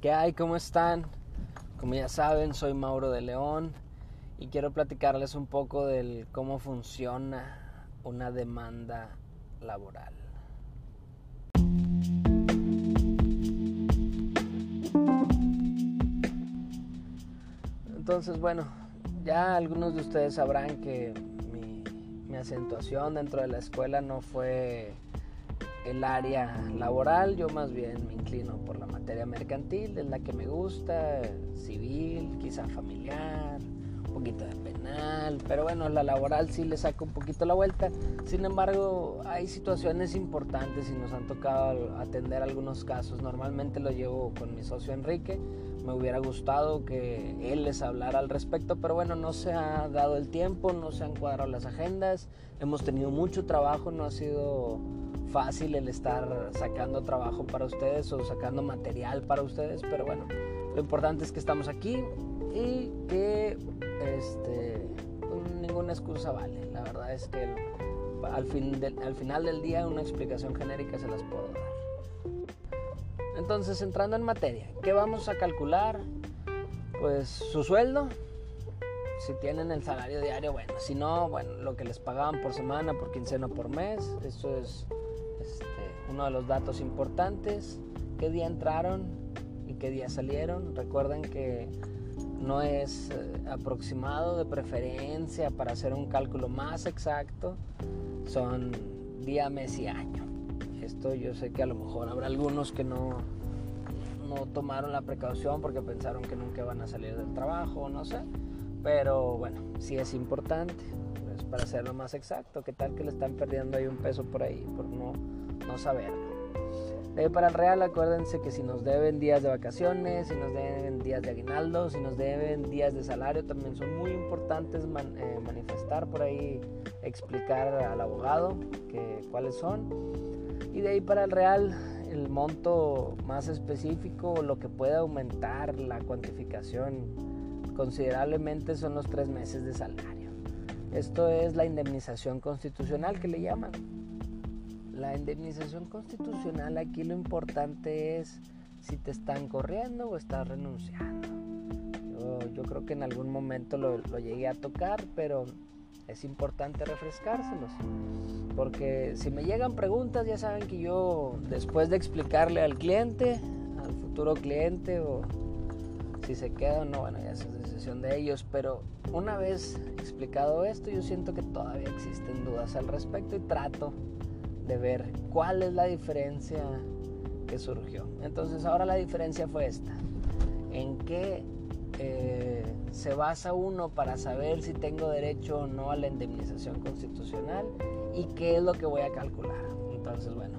¿Qué hay? ¿Cómo están? Como ya saben, soy Mauro de León y quiero platicarles un poco del cómo funciona una demanda laboral. Entonces, bueno, ya algunos de ustedes sabrán que mi, mi acentuación dentro de la escuela no fue el área laboral, yo más bien me inclino por la materia mercantil, es la que me gusta, civil, quizá familiar, un poquito de penal, pero bueno, la laboral sí le saco un poquito la vuelta. Sin embargo, hay situaciones importantes y nos han tocado atender algunos casos. Normalmente lo llevo con mi socio Enrique. Me hubiera gustado que él les hablara al respecto, pero bueno, no se ha dado el tiempo, no se han cuadrado las agendas. Hemos tenido mucho trabajo, no ha sido fácil el estar sacando trabajo para ustedes o sacando material para ustedes, pero bueno, lo importante es que estamos aquí y que este, ninguna excusa vale. La verdad es que al, fin al final del día una explicación genérica se las puedo dar. Entonces, entrando en materia, ¿qué vamos a calcular? Pues su sueldo, si tienen el salario diario, bueno, si no, bueno, lo que les pagaban por semana, por quincena, por mes, eso es este, uno de los datos importantes, qué día entraron y qué día salieron. Recuerden que no es eh, aproximado de preferencia para hacer un cálculo más exacto, son día, mes y año. Esto yo sé que a lo mejor habrá algunos que no, no tomaron la precaución porque pensaron que nunca van a salir del trabajo, no sé. Pero bueno, sí es importante pues, para hacerlo más exacto. ¿Qué tal que le están perdiendo ahí un peso por ahí por no, no saberlo? para el Real, acuérdense que si nos deben días de vacaciones, si nos deben días de aguinaldo, si nos deben días de salario, también son muy importantes eh, manifestar por ahí, explicar al abogado que, cuáles son. Y de ahí para el Real, el monto más específico, lo que puede aumentar la cuantificación considerablemente son los tres meses de salario. Esto es la indemnización constitucional que le llaman. La indemnización constitucional aquí lo importante es si te están corriendo o estás renunciando. Yo, creo que en algún momento lo, llegué a tocar, pero es importante refrescárselos. Porque si me llegan preguntas, ya saben que yo, después de explicarle al cliente, al futuro cliente, o si se queda o no, bueno, ya es de ellos, pero una vez explicado esto, yo siento que todavía existen dudas al respecto y trato de ver cuál es la diferencia que surgió. Entonces ahora la diferencia fue esta. ¿En qué eh, se basa uno para saber si tengo derecho o no a la indemnización constitucional y qué es lo que voy a calcular? Entonces, bueno,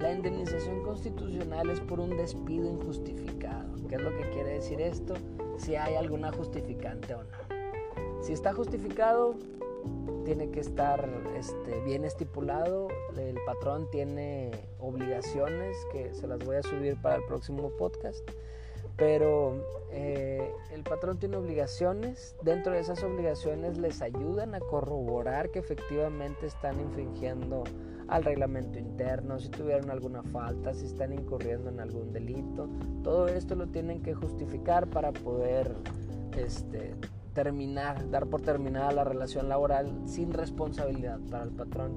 la indemnización constitucional es por un despido injustificado. ¿Qué es lo que quiere decir esto? Si hay alguna justificante o no. Si está justificado, tiene que estar este, bien estipulado. El patrón tiene obligaciones que se las voy a subir para el próximo podcast. Pero eh, el patrón tiene obligaciones. Dentro de esas obligaciones les ayudan a corroborar que efectivamente están infringiendo al reglamento interno, si tuvieron alguna falta, si están incurriendo en algún delito. Todo esto lo tienen que justificar para poder este, terminar, dar por terminada la relación laboral sin responsabilidad para el patrón.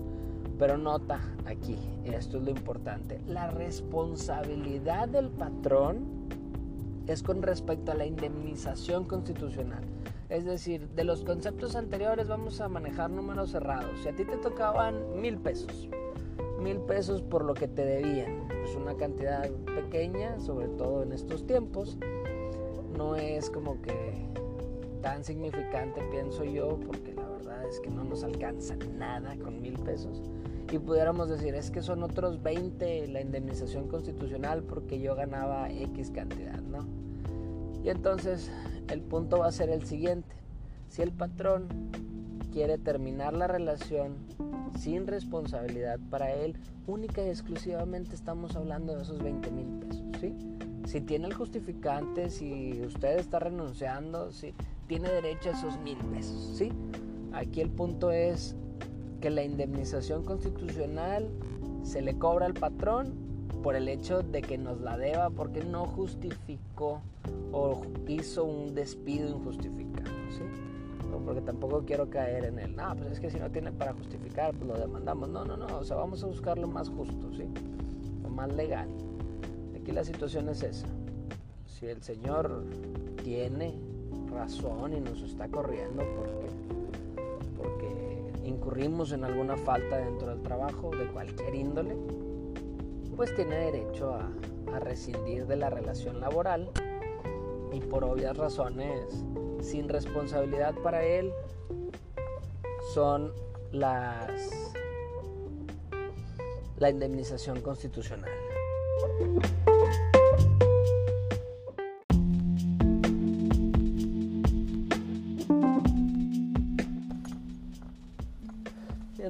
Pero nota aquí, esto es lo importante, la responsabilidad del patrón es con respecto a la indemnización constitucional. Es decir, de los conceptos anteriores vamos a manejar números cerrados. Si a ti te tocaban mil pesos, mil pesos por lo que te debían. Es una cantidad pequeña, sobre todo en estos tiempos. No es como que tan significante, pienso yo, porque la verdad es que no nos alcanza nada con mil pesos. Y pudiéramos decir, es que son otros 20 la indemnización constitucional porque yo ganaba X cantidad, ¿no? Y entonces el punto va a ser el siguiente. Si el patrón quiere terminar la relación sin responsabilidad para él, única y exclusivamente estamos hablando de esos 20 mil pesos, ¿sí? Si tiene el justificante, si usted está renunciando, si tiene derecho a esos mil pesos, ¿sí? Aquí el punto es que la indemnización constitucional se le cobra al patrón por el hecho de que nos la deba porque no justificó o hizo un despido injustificado, ¿sí? Porque tampoco quiero caer en el, no, pues es que si no tiene para justificar, pues lo demandamos. No, no, no, o sea, vamos a buscar lo más justo, ¿sí? Lo más legal. Aquí la situación es esa. Si el Señor tiene razón y nos está corriendo porque, porque incurrimos en alguna falta dentro del trabajo de cualquier índole, pues tiene derecho a, a rescindir de la relación laboral y por obvias razones sin responsabilidad para él son las la indemnización constitucional.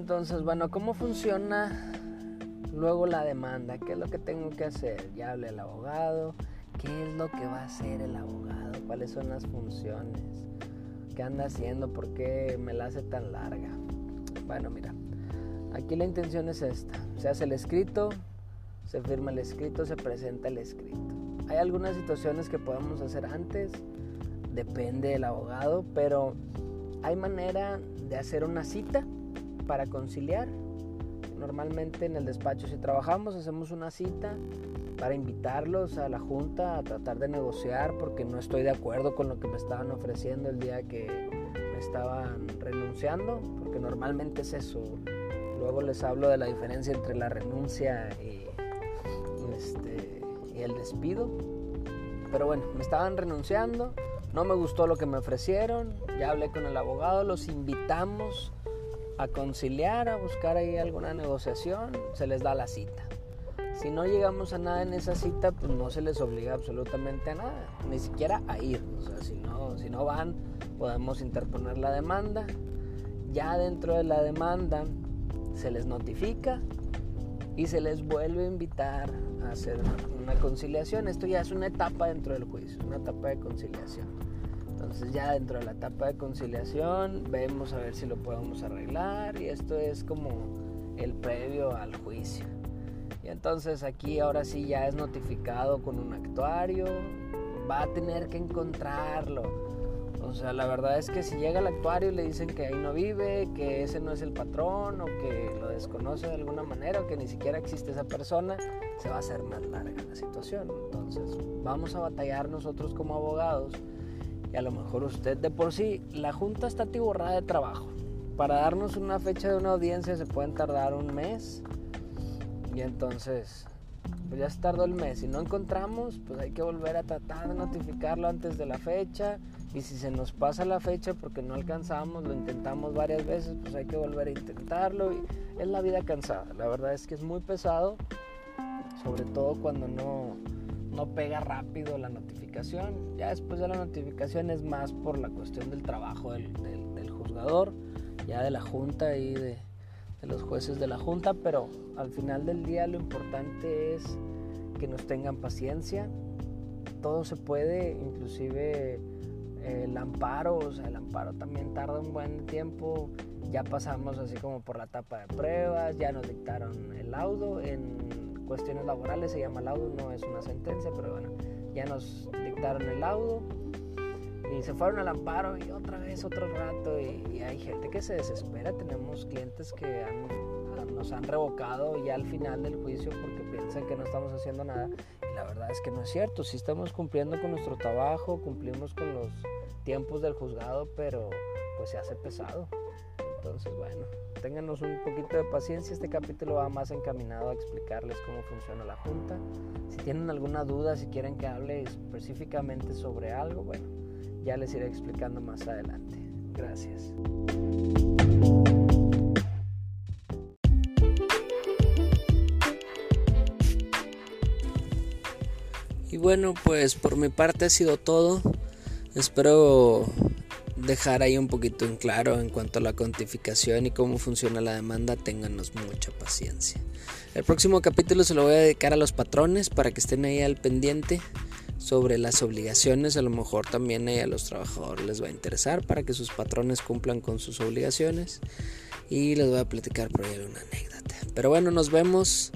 entonces, bueno, ¿cómo funciona luego la demanda? ¿Qué es lo que tengo que hacer? Ya hablé al abogado. ¿Qué es lo que va a hacer el abogado? ¿Cuáles son las funciones? ¿Qué anda haciendo? ¿Por qué me la hace tan larga? Bueno, mira, aquí la intención es esta. Se hace el escrito, se firma el escrito, se presenta el escrito. Hay algunas situaciones que podemos hacer antes, depende del abogado, pero hay manera de hacer una cita para conciliar. Normalmente en el despacho si trabajamos hacemos una cita para invitarlos a la junta a tratar de negociar porque no estoy de acuerdo con lo que me estaban ofreciendo el día que me estaban renunciando, porque normalmente es eso. Luego les hablo de la diferencia entre la renuncia y, este, el despido. Pero bueno, me estaban renunciando, no me gustó lo que me ofrecieron, ya hablé con el abogado, los invitamos a conciliar, a buscar ahí alguna negociación, se les da la cita. Si no llegamos a nada en esa cita, pues no se les obliga absolutamente a nada, ni siquiera a ir. O sea, si no, si no van, podemos interponer la demanda. Ya dentro de la demanda se les notifica y se les vuelve a invitar a hacer una conciliación. Esto ya es una etapa dentro del juicio, una etapa de conciliación. Entonces ya dentro de la etapa de conciliación vemos a ver si lo podemos arreglar y esto es como el previo al juicio. Y entonces aquí ahora sí ya es notificado con un actuario, va a tener que encontrarlo. O sea, la verdad es que si llega el actuario y le dicen que ahí no vive, que ese no es el patrón o que lo desconoce de alguna manera o que ni siquiera existe esa persona, se va a hacer más larga la situación. Entonces, vamos a batallar nosotros como abogados y a lo mejor usted de por sí, la junta está atiborrada de trabajo. Para darnos una fecha de una audiencia se pueden tardar un mes y entonces pues ya se tardó el mes. Si no encontramos, pues hay que volver a tratar de notificarlo antes de la fecha. Y si se nos pasa la fecha porque no alcanzamos, lo intentamos varias veces, pues hay que volver a intentarlo. Y es la vida cansada. La verdad es que es muy pesado, sobre todo cuando no, no pega rápido la notificación. Ya después de la notificación es más por la cuestión del trabajo del, juzgador, ya de la junta y de, los jueces de la junta, pero al final del día lo importante es que nos tengan paciencia. Todo se puede, inclusive el amparo, o sea, el amparo también tarda un buen tiempo. Ya pasamos así como por la etapa de pruebas, ya nos dictaron el laudo en cuestiones laborales, se llama laudo, no es una sentencia, pero bueno, ya nos dictaron el laudo. Y se fueron al amparo y otra vez otro rato. Y, hay gente que se desespera, tenemos clientes que nos han revocado ya al final del juicio porque piensan que no estamos haciendo nada. Y la verdad es que no es cierto, sí estamos cumpliendo con nuestro trabajo, cumplimos con los tiempos del juzgado, pero pues se hace pesado. Entonces, bueno, ténganos un poquito de paciencia. Este capítulo va más encaminado a explicarles cómo funciona la junta. Si tienen alguna duda, si quieren que hable específicamente sobre algo, bueno, ya les iré explicando más adelante. Gracias. Y bueno, pues por mi parte ha sido todo. Espero dejar ahí un poquito en claro en cuanto a la cuantificación y cómo funciona la demanda, ténganos mucha paciencia. El próximo capítulo se lo voy a dedicar a los patrones para que estén ahí al pendiente sobre las obligaciones, a lo mejor también a los trabajadores les va a interesar para que sus patrones cumplan con sus obligaciones y les voy a platicar por ahí una anécdota. Pero bueno, nos vemos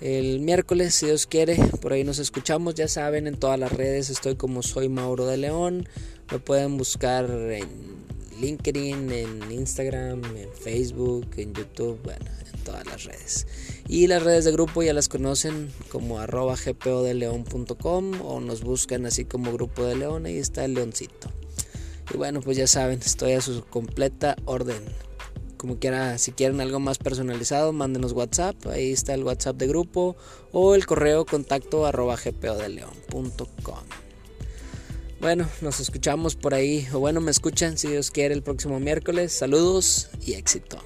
el miércoles, si Dios quiere, por ahí nos escuchamos, ya saben, en todas las redes estoy como soy Mauro de León, me pueden buscar en LinkedIn, en Instagram, en Facebook, en YouTube, bueno, en todas las redes. Y las redes de grupo ya las conocen como arroba gpodeleon.com o nos buscan así como Grupo de León, ahí está el leoncito. Y bueno, pues ya saben, estoy a su completa orden. Como quiera, si quieren algo más personalizado, mándenos WhatsApp. Ahí está el WhatsApp de grupo o el correo contacto arroba gpodeleon.com. Bueno, nos escuchamos por ahí, o bueno, me escuchan si Dios quiere el próximo miércoles. Saludos y éxito.